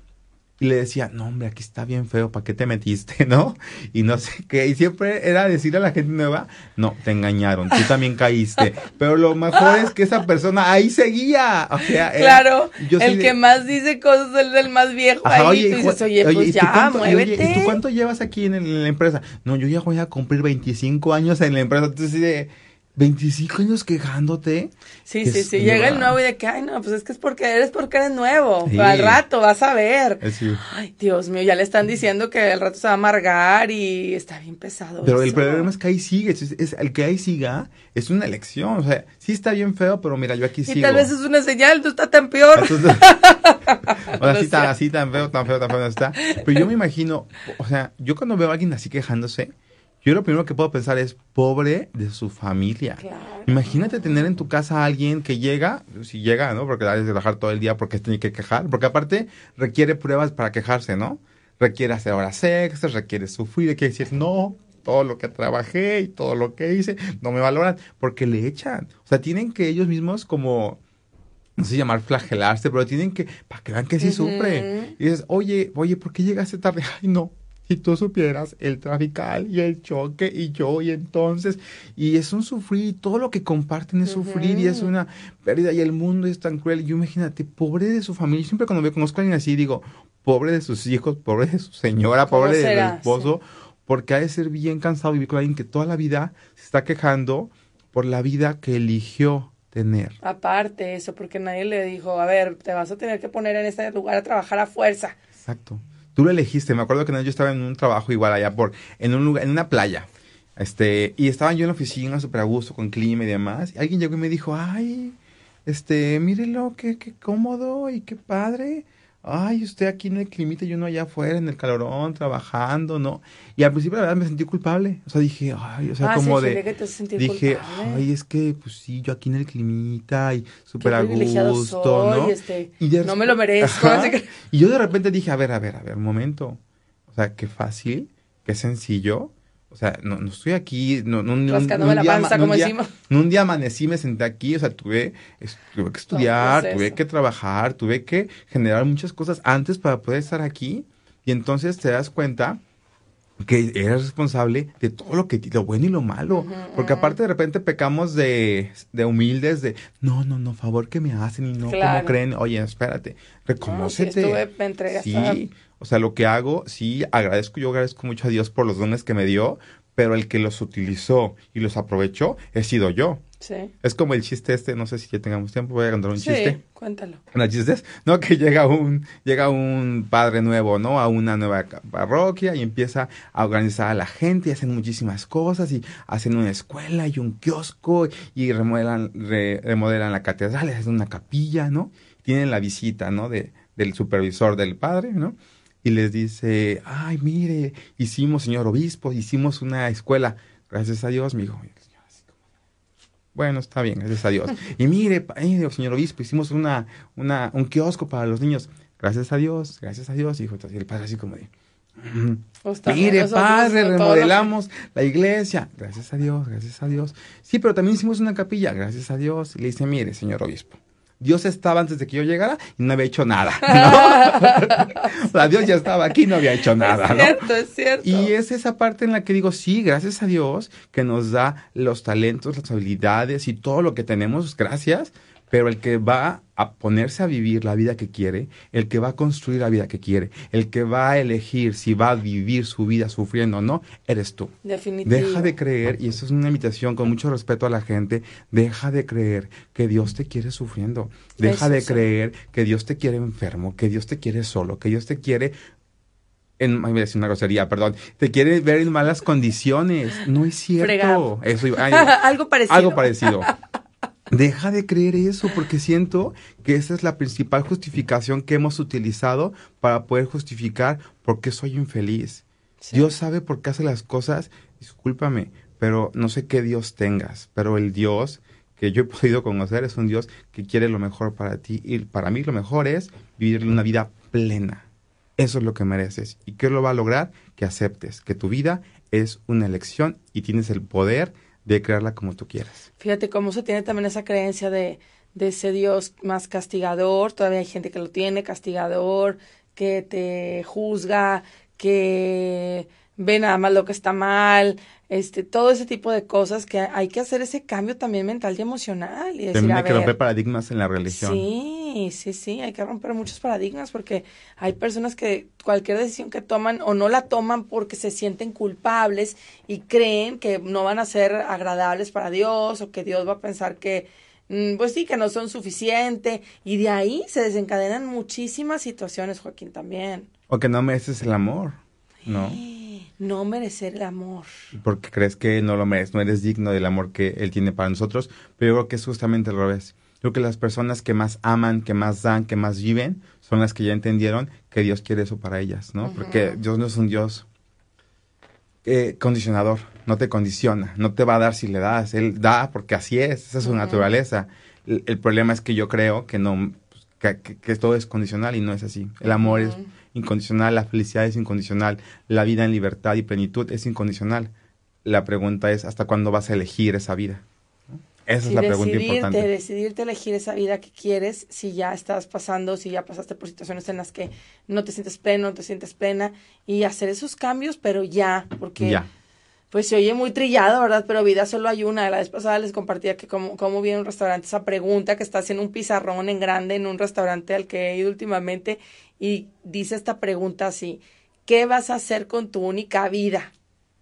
y le decía, no, hombre, aquí está bien feo, ¿para qué te metiste, no? Y no sé qué. Y siempre era decirle a la gente nueva, no, te engañaron, tú también caíste. Pero lo mejor es que esa persona ahí seguía. O sea, claro, el que más dice cosas es el más viejo ahí. Oye, tú dices, oye, pues ya, muévete. ¿y tú cuánto llevas aquí en, en, la empresa? No, yo ya voy a cumplir 25 años en la empresa. Entonces, de 25 años quejándote. Sí, sí, sí. Llega el nuevo y de que, ay, no, pues es que es porque eres porque eres nuevo. Al rato vas a ver. Ay, Dios mío, ya le están diciendo que el rato se va a amargar y está bien pesado. Pero el problema es que ahí sigue. Es, el que ahí siga es una elección. O sea, sí está bien feo, pero mira, yo aquí sigo. Y tal vez es una señal, tú estás tan peor. o sea, sí tan, así tan feo, tan feo, tan feo no está. Pero yo me imagino, o sea, yo cuando veo a alguien así quejándose, yo lo primero que puedo pensar es pobre de su familia. Imagínate tener en tu casa a alguien que llega, si llega, ¿no? Porque hay que trabajar todo el día porque tiene que quejar, porque aparte requiere pruebas para quejarse, ¿no? Requiere hacer horas extras, requiere sufrir, requiere decir, no, todo lo que trabajé y todo lo que hice, no me valoran, porque le echan. O sea, tienen que ellos mismos como no sé llamar flagelarse, pero tienen que, para que vean que sí sufre. Y dices, oye, oye, ¿por qué llegaste tarde? Ay, no, si tú supieras el trafical y el choque y yo y entonces, y es un sufrir, todo lo que comparten es sufrir y es una pérdida y el mundo es tan cruel. Yo imagínate, pobre de su familia, siempre cuando me conozco a alguien así digo, pobre de sus hijos, pobre de su señora, pobre de su esposo, porque ha de ser bien cansado vivir con alguien que toda la vida se está quejando por la vida que eligió tener. Aparte eso, porque nadie le dijo, a ver, te vas a tener que poner en este lugar a trabajar a fuerza. Exacto. Tú lo elegiste. Me acuerdo que yo estaba en un trabajo igual allá por, en un lugar, en una playa. Este, y estaba yo en la oficina súper a gusto con clima y demás. Y alguien llegó y me dijo, ay, este, mírelo, qué, qué cómodo y qué padre ay, usted aquí en el climita y uno allá afuera en el calorón trabajando, ¿no? Y al principio la verdad me sentí culpable, o sea, dije, ay, o sea, ah, como de, dije, ay, es que, pues sí, yo aquí en el climita y súper a gusto, ¿no? Este, y no me lo merezco. Y yo de repente dije, a ver, a ver, a ver, un momento, o sea, qué fácil, qué sencillo, o sea, no, no estoy aquí, no, no, no, un, la panza, como decimos. un día amanecí, me senté aquí, o sea, tuve, tuve que estudiar, tuve que trabajar, tuve que generar muchas cosas antes para poder estar aquí. Y entonces te das cuenta que eres responsable de todo lo que lo bueno y lo malo, porque aparte de repente pecamos de, de humildes de no, no, no, favor que me hacen y no como creen, oye, espérate, reconócete. sí, o sea, lo que hago, sí, agradezco, yo agradezco mucho a Dios por los dones que me dio, pero el que los utilizó y los aprovechó he sido yo. Sí. Es como el chiste este, no sé si ya tengamos tiempo, voy a contar un sí, chiste. cuéntalo. Una chiste no, que llega un, llega un padre nuevo, ¿no? A una nueva parroquia y empieza a organizar a la gente y hacen muchísimas cosas y hacen una escuela y un kiosco y remodelan, remodelan la catedral, hacen una capilla, ¿no? Tienen la visita, ¿no? De, del supervisor del padre, ¿no? Y les dice, ay, mire, hicimos, señor obispo, hicimos una escuela. Gracias a Dios, mi hijo. Bueno, está bien, gracias a Dios. Y mire, señor obispo, hicimos una, una, un kiosco para los niños. Gracias a Dios, gracias a Dios, hijo. Y el padre así como de, pues mire, padre, remodelamos la iglesia. Gracias a Dios, gracias a Dios. Sí, pero también hicimos una capilla. Gracias a Dios. Y le dice, mire, señor obispo, Dios estaba antes de que yo llegara y no había hecho nada. o sea, Dios ya estaba aquí y no había hecho nada. Es cierto, es cierto. Y es esa parte en la que digo, sí, gracias a Dios que nos da los talentos, las habilidades y todo lo que tenemos, gracias, pero el que va a ponerse a vivir la vida que quiere, el que va a construir la vida que quiere, el que va a elegir si va a vivir su vida sufriendo o no, eres tú. Definitivamente. Deja de creer, y eso es una invitación con mucho respeto a la gente, deja de creer que Dios te quiere sufriendo, deja de creer que Dios te quiere enfermo, que Dios te quiere solo, que Dios te quiere en, voy a decir una grosería, perdón, te quiere ver en malas condiciones. No es cierto. Eso, algo parecido. Algo parecido. Deja de creer eso porque siento que esa es la principal justificación que hemos utilizado para poder justificar por qué soy infeliz. Dios sabe por qué hace las cosas, discúlpame, pero no sé qué Dios tengas, pero el Dios que yo he podido conocer es un Dios que quiere lo mejor para ti y para mí lo mejor es vivir una vida plena. Eso es lo que mereces. ¿Y qué lo va a lograr? Que aceptes que tu vida es una elección y tienes el poder de crearla como tú quieras. Fíjate cómo se tiene también esa creencia de, de ese Dios más castigador, todavía hay gente que lo tiene, castigador, que te juzga, que ve nada más lo que está mal, este, todo ese tipo de cosas que hay que hacer ese cambio también mental y emocional. Y también hay que romper paradigmas en la religión. Sí, sí, sí, hay que romper muchos paradigmas porque hay personas que cualquier decisión que toman o no la toman porque se sienten culpables y creen que no van a ser agradables para Dios o que Dios va a pensar que, mm, pues sí, que no son suficiente y de ahí se desencadenan muchísimas situaciones, Joaquín, también. O que no mereces el amor, ¿no? No merecer el amor. Porque crees que no lo mereces, no eres digno del amor que Él tiene para nosotros, pero yo creo que es justamente al revés. Creo que las personas que más aman, que más dan, que más viven, son las que ya entendieron que Dios quiere eso para ellas, ¿no? Porque Dios no es un Dios eh, condicionador, no te condiciona, no te va a dar si le das, Él da porque así es, esa es su naturaleza. El, problema es que yo creo que no, pues, que, todo es condicional y no es así. El amor es incondicional, la felicidad es incondicional, la vida en libertad y plenitud es incondicional. La pregunta es, ¿hasta cuándo vas a elegir esa vida? Esa es la pregunta importante. Decidirte elegir esa vida que quieres, si ya estás pasando, si ya pasaste por situaciones en las que no te sientes pleno, no te sientes plena, y hacer esos cambios, pero ya, porque ya. pues se oye muy trillado, ¿verdad? Pero vida solo hay una. La vez pasada les compartía que como, cómo viene un restaurante, esa pregunta que está haciendo un pizarrón en grande en un restaurante al que he ido últimamente, y dice esta pregunta así, ¿qué vas a hacer con tu única vida?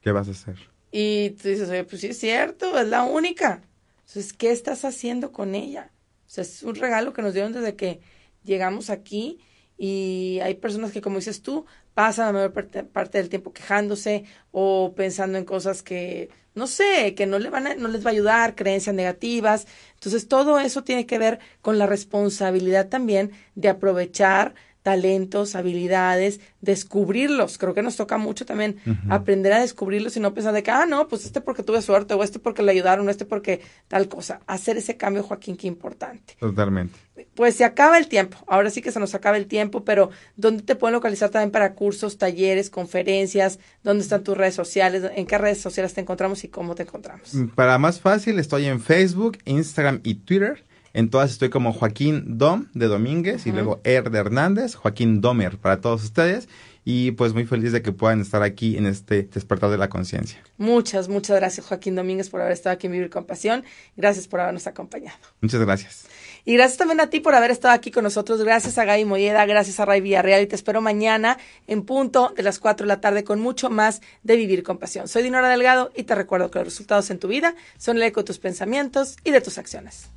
¿Qué vas a hacer? Y tú dices, oye, pues sí es cierto, es la única. Entonces, ¿qué estás haciendo con ella? O sea, es un regalo que nos dieron desde que llegamos aquí y hay personas que, como dices tú, pasan la mayor parte, parte, del tiempo quejándose o pensando en cosas que, no sé, que no, le van a, no les va a ayudar, creencias negativas. Entonces, todo eso tiene que ver con la responsabilidad también de aprovechar talentos, habilidades, descubrirlos. Creo que nos toca mucho también aprender a descubrirlos y no pensar de que, ah, no, pues este porque tuve suerte, o este porque le ayudaron, o este porque tal cosa. Hacer ese cambio, Joaquín, qué importante. Totalmente. Pues se acaba el tiempo. Ahora sí que se nos acaba el tiempo, pero ¿dónde te pueden localizar también para cursos, talleres, conferencias? ¿Dónde están tus redes sociales? ¿En qué redes sociales te encontramos y cómo te encontramos? Para más fácil, estoy en Facebook, Instagram y Twitter. En todas estoy como Joaquín Dom de Domínguez y luego Er de Hernández, Joaquín Domer para todos ustedes. Y pues muy feliz de que puedan estar aquí en este despertar de la conciencia. Muchas, muchas gracias Joaquín Domínguez por haber estado aquí en Vivir con Pasión. Gracias por habernos acompañado. Muchas gracias. Y gracias también a ti por haber estado aquí con nosotros. Gracias a Gaby Molleda, gracias a Ray Villarreal y te espero mañana en punto de las 4 de la tarde con mucho más de Vivir con Pasión. Soy Dinora Delgado y te recuerdo que los resultados en tu vida son el eco de tus pensamientos y de tus acciones.